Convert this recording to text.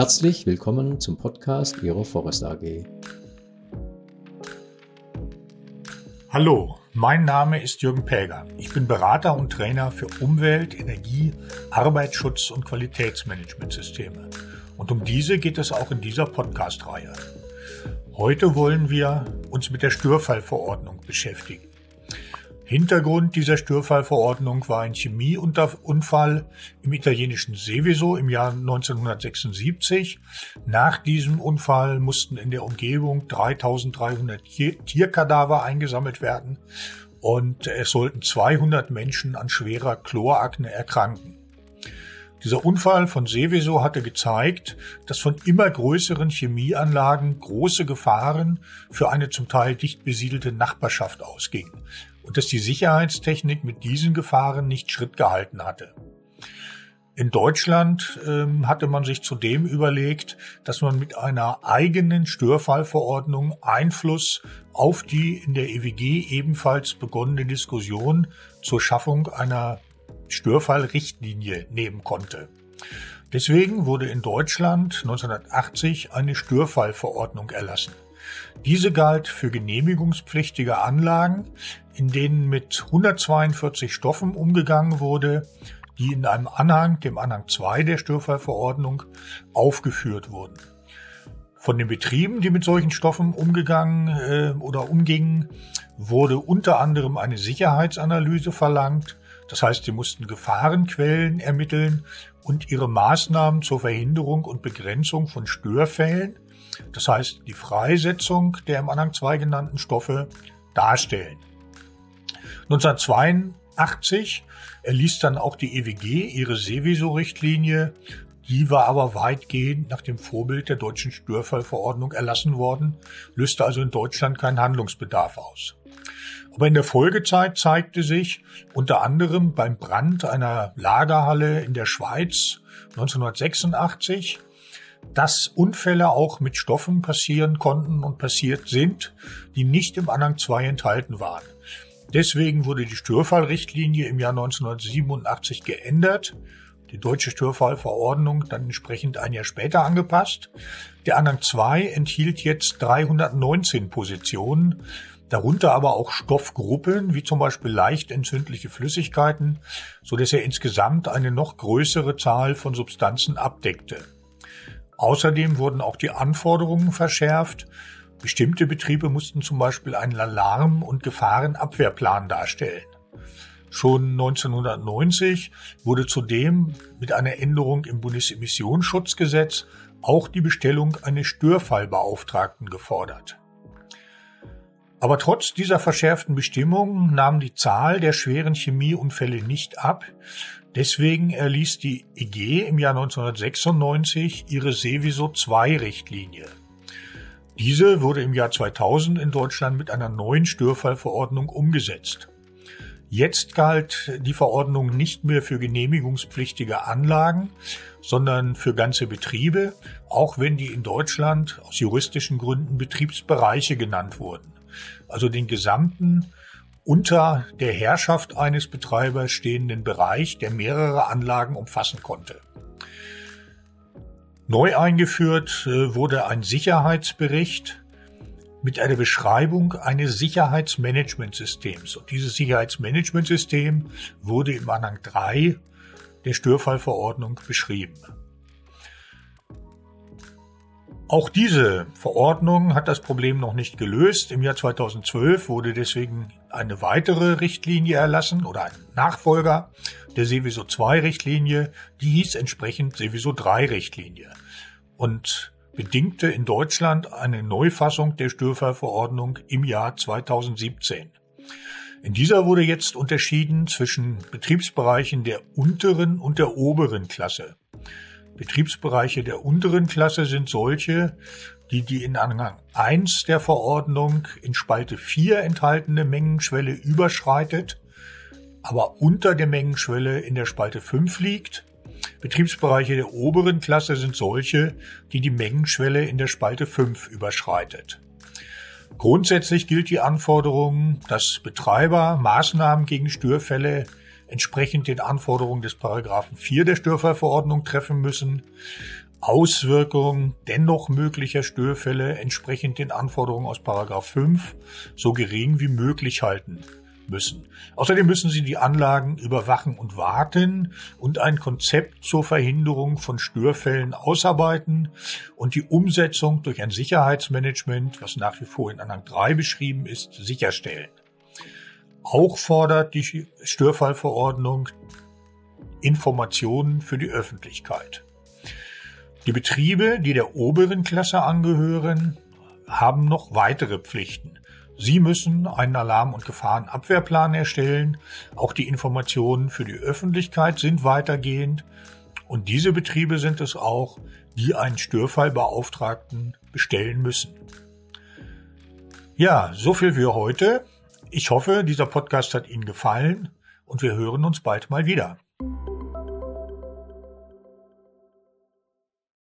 Herzlich willkommen zum Podcast Ihrer Forest AG. Hallo, mein Name ist Jürgen Päger. Ich bin Berater und Trainer für Umwelt, Energie, Arbeitsschutz und Qualitätsmanagementsysteme. Und um diese geht es auch in dieser Podcast-Reihe. Heute wollen wir uns mit der Störfallverordnung beschäftigen. Hintergrund dieser Störfallverordnung war ein Chemieunfall im italienischen Seveso im Jahr 1976. Nach diesem Unfall mussten in der Umgebung 3300 Tierkadaver eingesammelt werden und es sollten 200 Menschen an schwerer Chlorakne erkranken. Dieser Unfall von Seveso hatte gezeigt, dass von immer größeren Chemieanlagen große Gefahren für eine zum Teil dicht besiedelte Nachbarschaft ausgingen und dass die Sicherheitstechnik mit diesen Gefahren nicht Schritt gehalten hatte. In Deutschland ähm, hatte man sich zudem überlegt, dass man mit einer eigenen Störfallverordnung Einfluss auf die in der EWG ebenfalls begonnene Diskussion zur Schaffung einer Störfallrichtlinie nehmen konnte. Deswegen wurde in Deutschland 1980 eine Störfallverordnung erlassen. Diese galt für genehmigungspflichtige Anlagen, in denen mit 142 Stoffen umgegangen wurde, die in einem Anhang, dem Anhang 2 der Störfallverordnung, aufgeführt wurden. Von den Betrieben, die mit solchen Stoffen umgegangen äh, oder umgingen, wurde unter anderem eine Sicherheitsanalyse verlangt. Das heißt, sie mussten Gefahrenquellen ermitteln und ihre Maßnahmen zur Verhinderung und Begrenzung von Störfällen das heißt die Freisetzung der im Anhang 2 genannten Stoffe, darstellen. 1982 erließ dann auch die EWG ihre Seveso-Richtlinie, die war aber weitgehend nach dem Vorbild der deutschen Störfallverordnung erlassen worden, löste also in Deutschland keinen Handlungsbedarf aus. Aber in der Folgezeit zeigte sich unter anderem beim Brand einer Lagerhalle in der Schweiz 1986, dass Unfälle auch mit Stoffen passieren konnten und passiert sind, die nicht im Anhang 2 enthalten waren. Deswegen wurde die Störfallrichtlinie im Jahr 1987 geändert, die deutsche Störfallverordnung dann entsprechend ein Jahr später angepasst. Der Anhang 2 enthielt jetzt 319 Positionen, darunter aber auch Stoffgruppen, wie zum Beispiel leicht entzündliche Flüssigkeiten, so dass er insgesamt eine noch größere Zahl von Substanzen abdeckte. Außerdem wurden auch die Anforderungen verschärft. Bestimmte Betriebe mussten zum Beispiel einen Alarm- und Gefahrenabwehrplan darstellen. Schon 1990 wurde zudem mit einer Änderung im Bundesemissionsschutzgesetz auch die Bestellung eines Störfallbeauftragten gefordert. Aber trotz dieser verschärften Bestimmungen nahm die Zahl der schweren Chemieunfälle nicht ab. Deswegen erließ die EG im Jahr 1996 ihre Seviso II Richtlinie. Diese wurde im Jahr 2000 in Deutschland mit einer neuen Störfallverordnung umgesetzt. Jetzt galt die Verordnung nicht mehr für genehmigungspflichtige Anlagen, sondern für ganze Betriebe, auch wenn die in Deutschland aus juristischen Gründen Betriebsbereiche genannt wurden also den gesamten unter der Herrschaft eines Betreibers stehenden Bereich, der mehrere Anlagen umfassen konnte. Neu eingeführt äh, wurde ein Sicherheitsbericht mit einer Beschreibung eines Sicherheitsmanagementsystems. Und dieses Sicherheitsmanagementsystem wurde im Anhang 3 der Störfallverordnung beschrieben. Auch diese Verordnung hat das Problem noch nicht gelöst. Im Jahr 2012 wurde deswegen eine weitere Richtlinie erlassen oder ein Nachfolger der Seviso 2 Richtlinie. Die hieß entsprechend Seviso 3 Richtlinie und bedingte in Deutschland eine Neufassung der Störfallverordnung im Jahr 2017. In dieser wurde jetzt unterschieden zwischen Betriebsbereichen der unteren und der oberen Klasse. Betriebsbereiche der unteren Klasse sind solche, die die in Anhang 1 der Verordnung in Spalte 4 enthaltene Mengenschwelle überschreitet, aber unter der Mengenschwelle in der Spalte 5 liegt. Betriebsbereiche der oberen Klasse sind solche, die die Mengenschwelle in der Spalte 5 überschreitet. Grundsätzlich gilt die Anforderung, dass Betreiber Maßnahmen gegen Störfälle entsprechend den Anforderungen des Paragraphen 4 der Störfallverordnung treffen müssen. Auswirkungen dennoch möglicher Störfälle entsprechend den Anforderungen aus Paragraph 5 so gering wie möglich halten müssen. Außerdem müssen sie die Anlagen überwachen und warten und ein Konzept zur Verhinderung von Störfällen ausarbeiten und die Umsetzung durch ein Sicherheitsmanagement, was nach wie vor in Anhang 3 beschrieben ist, sicherstellen. Auch fordert die Störfallverordnung Informationen für die Öffentlichkeit. Die Betriebe, die der oberen Klasse angehören, haben noch weitere Pflichten. Sie müssen einen Alarm- und Gefahrenabwehrplan erstellen. Auch die Informationen für die Öffentlichkeit sind weitergehend. Und diese Betriebe sind es auch, die einen Störfallbeauftragten bestellen müssen. Ja, so viel für heute. Ich hoffe, dieser Podcast hat Ihnen gefallen und wir hören uns bald mal wieder.